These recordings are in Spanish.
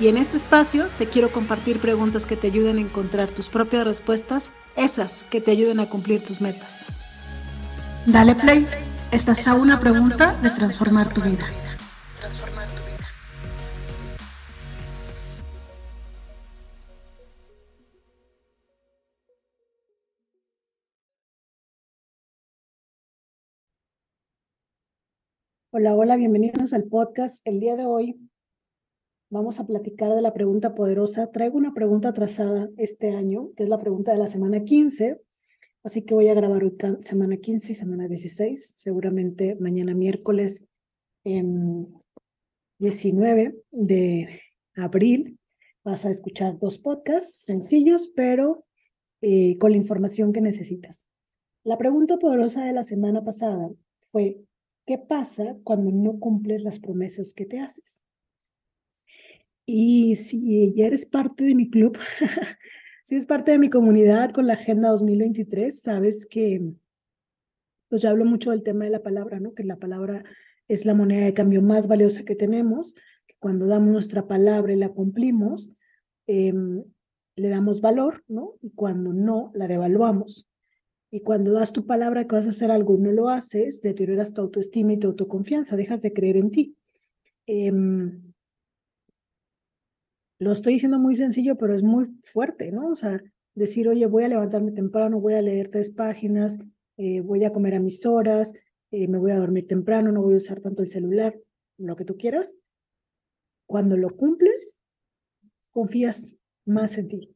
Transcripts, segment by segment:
Y en este espacio te quiero compartir preguntas que te ayuden a encontrar tus propias respuestas, esas que te ayuden a cumplir tus metas. Dale play, estás a una pregunta de transformar tu vida. Hola, hola, bienvenidos al podcast. El día de hoy vamos a platicar de la pregunta poderosa. Traigo una pregunta atrasada este año, que es la pregunta de la semana 15. Así que voy a grabar hoy semana 15 y semana 16. Seguramente mañana miércoles en 19 de abril vas a escuchar dos podcasts sencillos, pero eh, con la información que necesitas. La pregunta poderosa de la semana pasada fue, ¿qué pasa cuando no cumples las promesas que te haces? Y si ya eres parte de mi club, si es parte de mi comunidad con la Agenda 2023, sabes que pues ya hablo mucho del tema de la palabra, ¿no? Que la palabra es la moneda de cambio más valiosa que tenemos, que cuando damos nuestra palabra y la cumplimos, em, le damos valor, ¿no? Y cuando no, la devaluamos. Y cuando das tu palabra que vas a hacer algo y no lo haces, deterioras tu autoestima y tu autoconfianza, dejas de creer en ti. Em, lo estoy diciendo muy sencillo, pero es muy fuerte, ¿no? O sea, decir, oye, voy a levantarme temprano, voy a leer tres páginas, eh, voy a comer a mis horas, eh, me voy a dormir temprano, no voy a usar tanto el celular, lo que tú quieras. Cuando lo cumples, confías más en ti.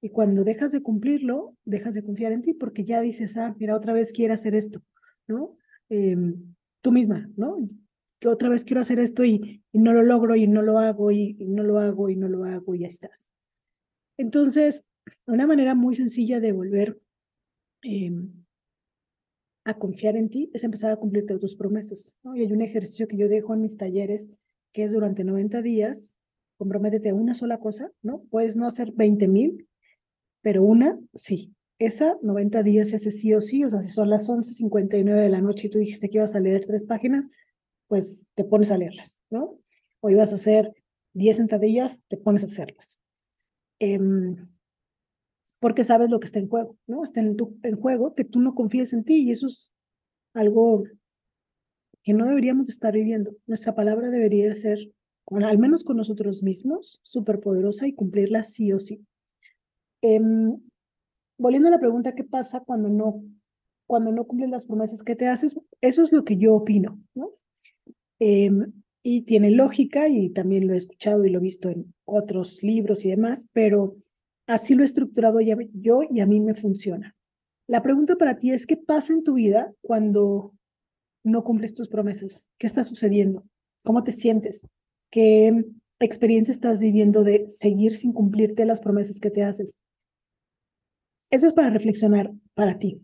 Y cuando dejas de cumplirlo, dejas de confiar en ti porque ya dices, ah, mira, otra vez quiere hacer esto, ¿no? Em, tú misma, ¿no? Que otra vez quiero hacer esto y, y no lo logro y no lo hago y, y no lo hago y no lo hago y ya estás. Entonces, una manera muy sencilla de volver em, a confiar en ti es empezar a cumplirte tus promesas, ¿no? Y hay un ejercicio que yo dejo en mis talleres que es durante 90 días, comprométete a una sola cosa, ¿no? Puedes no hacer 20 mil, pero una, sí. Esa 90 días se hace sí o sí, o sea, si son las 11.59 de la noche y tú dijiste que ibas a leer tres páginas, pues te pones a leerlas, ¿no? O ibas a hacer 10 sentadillas, te pones a hacerlas. Em, porque sabes lo que está en juego, ¿no? Está en, juego que tú no confíes en ti y eso es algo que no deberíamos estar viviendo. Nuestra palabra debería ser, al menos con nosotros mismos, súper poderosa y cumplirla sí o sí. Em, volviendo a la pregunta, ¿qué pasa cuando no, cuando no cumples las promesas que te haces? Eso es lo que yo opino, ¿no? Em, y tiene lógica y también lo he escuchado y lo he visto en otros libros y demás, pero así lo he estructurado yo y a mí me funciona. La pregunta para ti es, ¿qué pasa en tu vida cuando no cumples tus promesas? ¿Qué está sucediendo? ¿Cómo te sientes? ¿Qué experiencia estás viviendo de seguir sin cumplirte las promesas que te haces? Eso es para reflexionar para ti.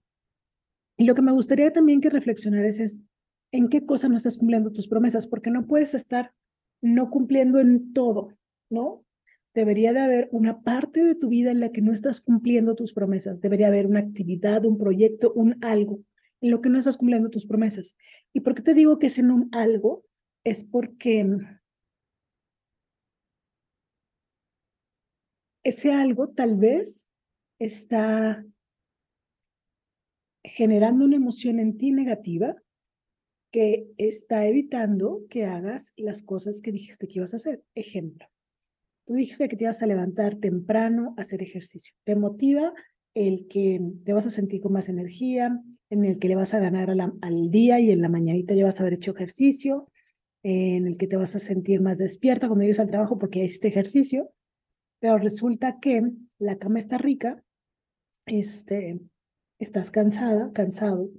Y lo que me gustaría también que reflexionaras es en qué cosa no estás cumpliendo tus promesas, porque no puedes estar no cumpliendo en todo, ¿no? Debería de haber una parte de tu vida en la que no estás cumpliendo tus promesas. Debería haber una actividad, un proyecto, un algo en lo que no estás cumpliendo tus promesas. ¿Y por qué te digo que es en un algo? Es porque ese algo tal vez está generando una emoción en ti negativa que está evitando que hagas las cosas que dijiste que ibas a hacer. Ejemplo, tú dijiste que te ibas a levantar temprano a hacer ejercicio. Te motiva el que te vas a sentir con más energía, en el que le vas a ganar al día y en la mañanita ya vas a haber hecho ejercicio, en el que te vas a sentir más despierta cuando llegues al trabajo porque hiciste ejercicio, pero resulta que la cama está rica, este, estás cansada, cansado,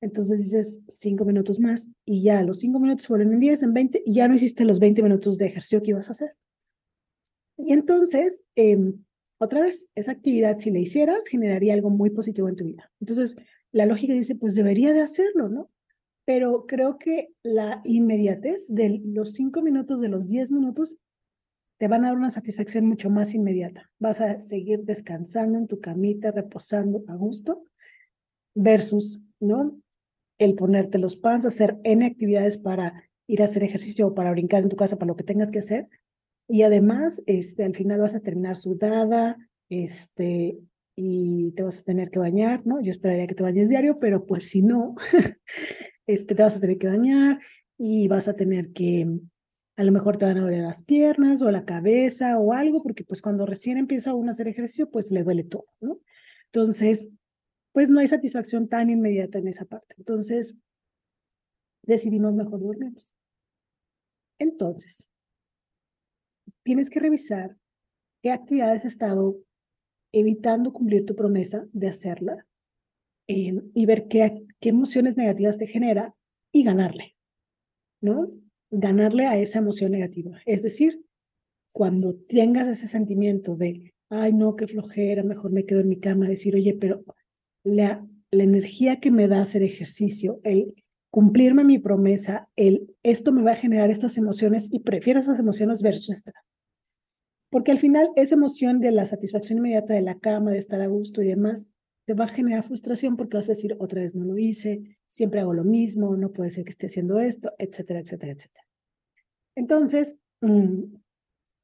entonces dices cinco minutos más y ya los cinco minutos se vuelven en 10, en 20 y ya no hiciste los 20 minutos de ejercicio que ibas a hacer. Y entonces, em, otra vez, esa actividad, si la hicieras, generaría algo muy positivo en tu vida. Entonces, la lógica dice, pues debería de hacerlo, ¿no? Pero creo que la inmediatez de los cinco minutos, de los diez minutos, te van a dar una satisfacción mucho más inmediata. Vas a seguir descansando en tu camita, reposando a gusto, versus, ¿no? El ponerte los pants, hacer N actividades para ir a hacer ejercicio o para brincar en tu casa, para lo que tengas que hacer, y además, este, al final vas a terminar sudada, este, y te vas a tener que bañar, ¿no? Yo esperaría que te bañes diario, pero pues si no, este, te vas a tener que bañar y vas a tener que, a lo mejor te van a doler las piernas o la cabeza o algo, porque pues cuando recién empieza uno a hacer ejercicio, pues le duele todo, ¿no? Entonces, pues no hay satisfacción tan inmediata en esa parte. Entonces, decidimos mejor dormirnos. Entonces, tienes que revisar qué actividades has estado evitando cumplir tu promesa de hacerla eh, y ver qué, qué emociones negativas te genera y ganarle, ¿no? Ganarle a esa emoción negativa. Es decir, cuando tengas ese sentimiento de, ay, no, qué flojera, mejor me quedo en mi cama, decir, oye, pero la, la energía que me da hacer ejercicio, el cumplirme mi promesa, el esto me va a generar estas emociones y prefiero esas emociones versus esta. Porque al final esa emoción de la satisfacción inmediata de la cama, de estar a gusto y demás, te va a generar frustración porque vas a decir, otra vez no lo hice, siempre hago lo mismo, no puede ser que esté haciendo esto, etcétera, etcétera, etcétera. Entonces, mm,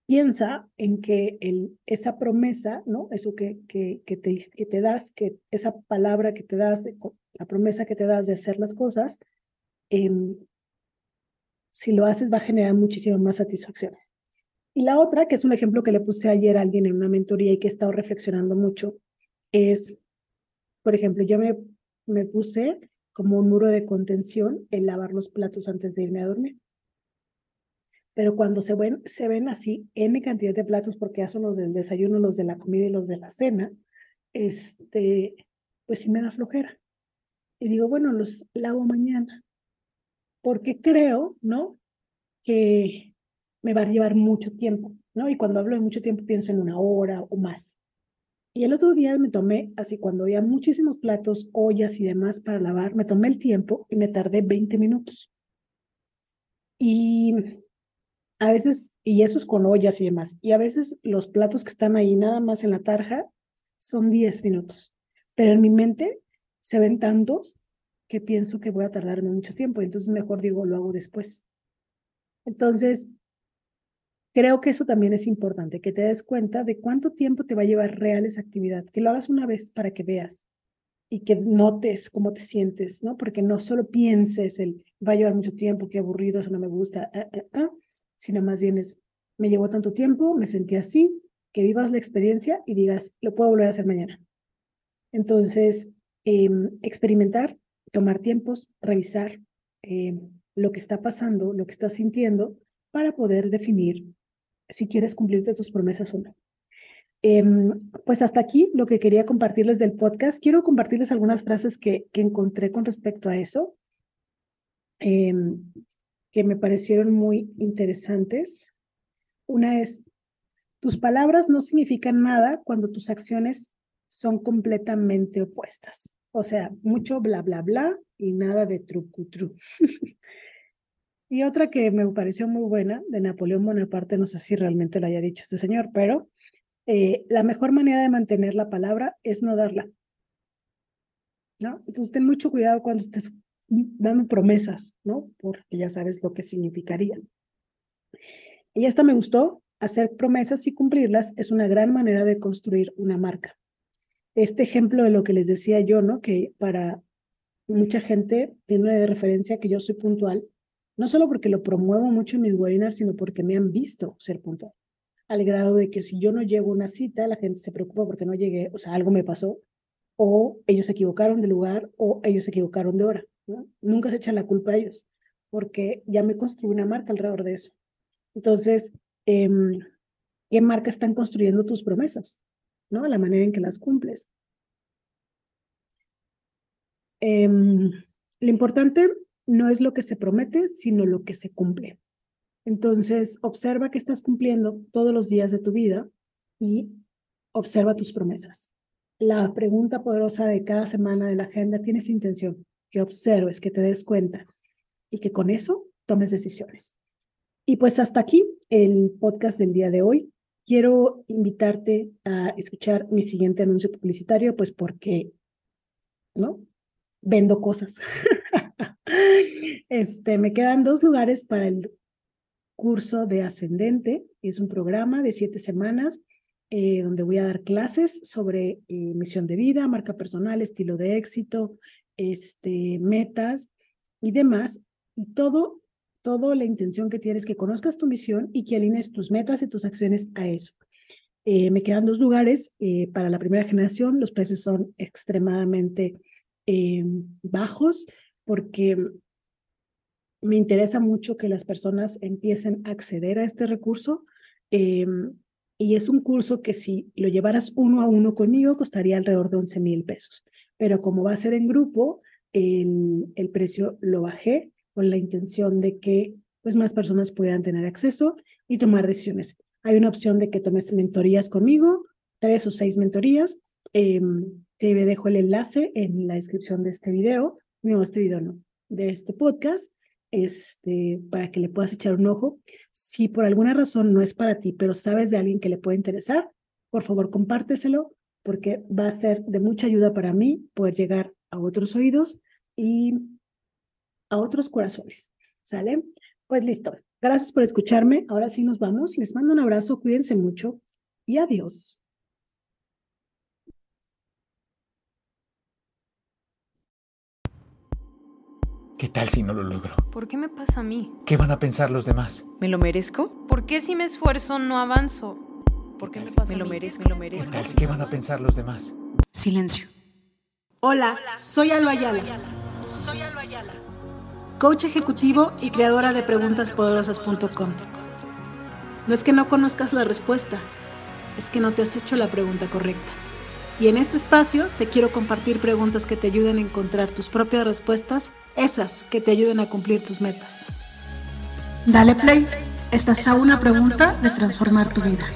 piensa en que esa promesa, ¿no? Eso que, que, que, te, que te das, que esa palabra que te das, la promesa que te das de hacer las cosas, em, si lo haces va a generar muchísima más satisfacción. Y la otra, que es un ejemplo que le puse ayer a alguien en una mentoría y que he estado reflexionando mucho, es, por ejemplo, yo me, me puse como un muro de contención el lavar los platos antes de irme a dormir. Pero cuando se ven, se ven así N cantidad de platos, porque ya son los del desayuno, los de la comida y los de la cena, este, pues sí me da flojera. Y digo, bueno, los lavo mañana. Porque creo, ¿no? Que me va a llevar mucho tiempo, ¿no? Y cuando hablo de mucho tiempo pienso en una hora o más. Y el otro día me tomé, así cuando había muchísimos platos, ollas y demás para lavar, me tomé el tiempo y me tardé 20 minutos. Y a veces, y eso es con ollas y demás, y a veces los platos que están ahí nada más en la tarja son 10 minutos. Pero en mi mente se ven tantos que pienso que voy a tardarme mucho tiempo, entonces mejor digo, lo hago después. Entonces, Creo que eso también es importante, que te des cuenta de cuánto tiempo te va a llevar real esa actividad, que lo hagas una vez para que veas y que notes cómo te sientes, ¿no? Porque no solo pienses el va a llevar mucho tiempo, qué aburrido, eso no me gusta, ah, ah, ah", sino más bien es me llevó tanto tiempo, me sentí así, que vivas la experiencia y digas, lo puedo volver a hacer mañana. Entonces, em, experimentar, tomar tiempos, revisar em, lo que está pasando, lo que estás sintiendo, para poder definir si quieres cumplirte tus promesas o no. Em, pues hasta aquí lo que quería compartirles del podcast. Quiero compartirles algunas frases que, que encontré con respecto a eso, que me parecieron muy interesantes. Una es, tus palabras no significan nada cuando tus acciones son completamente opuestas. O sea, mucho bla, bla, bla y nada de trucu, tru. Y otra que me pareció muy buena, de Napoleón Bonaparte, no sé si realmente la haya dicho este señor, pero eh, la mejor manera de mantener la palabra es no darla. ¿No? Entonces ten mucho cuidado cuando estés dando promesas, ¿no? Porque ya sabes lo que significaría. Y esta me gustó, hacer promesas y cumplirlas es una gran manera de construir una marca. Este ejemplo de lo que les decía yo, ¿no? Que para mucha gente tiene de referencia que yo soy puntual no solo porque lo promuevo mucho en mis webinars, sino porque me han visto ser puntual. Al grado de que si yo no llego a una cita, la gente se preocupa porque no llegué, o sea, algo me pasó, o ellos se equivocaron de lugar, o ellos se equivocaron de hora. Nunca se echan la culpa a ellos, porque ya me construí una marca alrededor de eso. Entonces, em, ¿qué marca están construyendo tus promesas? ¿No? La manera en que las cumples. Em, lo importante no es lo que se promete, sino lo que se cumple. Entonces, observa que estás cumpliendo todos los días de tu vida y observa tus promesas. La pregunta poderosa de cada semana de la agenda tiene esa intención, que observes, que te des cuenta y que con eso tomes decisiones. Y pues hasta aquí el podcast del día de hoy. Quiero invitarte a escuchar mi siguiente anuncio publicitario, pues porque, ¿no? Vendo cosas. este, me quedan dos lugares para el curso de Ascendente. Es un programa de siete semanas eh, donde voy a dar clases sobre eh, misión de vida, marca personal, estilo de éxito, este, metas y demás. Y todo, todo la intención que tienes que conozcas tu misión y que alines tus metas y tus acciones a eso. Eh, me quedan dos lugares para la primera generación. Los precios son extremadamente bajos porque me interesa mucho que las personas empiecen a acceder a este recurso. Y es un curso que si lo llevaras uno a uno conmigo costaría alrededor de 11 mil pesos. Pero como va a ser en grupo, el, precio lo bajé con la intención de que pues, más personas puedan tener acceso y tomar decisiones. Hay una opción de que tomes mentorías conmigo, tres o seis mentorías. Eh, te dejo el enlace en la descripción de este video, no, este video no, de este podcast este, para que le puedas echar un ojo. Si por alguna razón no es para ti, pero sabes de alguien que le puede interesar, por favor compárteselo porque va a ser de mucha ayuda para mí poder llegar a otros oídos y a otros corazones. ¿Sale? Pues listo. Gracias por escucharme. Ahora sí nos vamos. Les mando un abrazo. Cuídense mucho y adiós. ¿Qué tal si no lo logro? ¿Por qué me pasa a mí? ¿Qué van a pensar los demás? ¿Me lo merezco? ¿Por qué si me esfuerzo no avanzo? ¿Por qué me pasa ¿Me lo merezco? ¿Me lo merezco? ¿Qué, tal, ¿Qué van a pensar los demás? Silencio. Hola, soy Alba Ayala. Soy Alba Ayala. Coach ejecutivo y creadora de preguntaspoderosas.com. No es que no conozcas la respuesta, es que no te has hecho la pregunta correcta. Y en este espacio te quiero compartir preguntas que te ayuden a encontrar tus propias respuestas, esas que te ayuden a cumplir tus metas. Dale play, estás a una pregunta de. Transformar tu vida.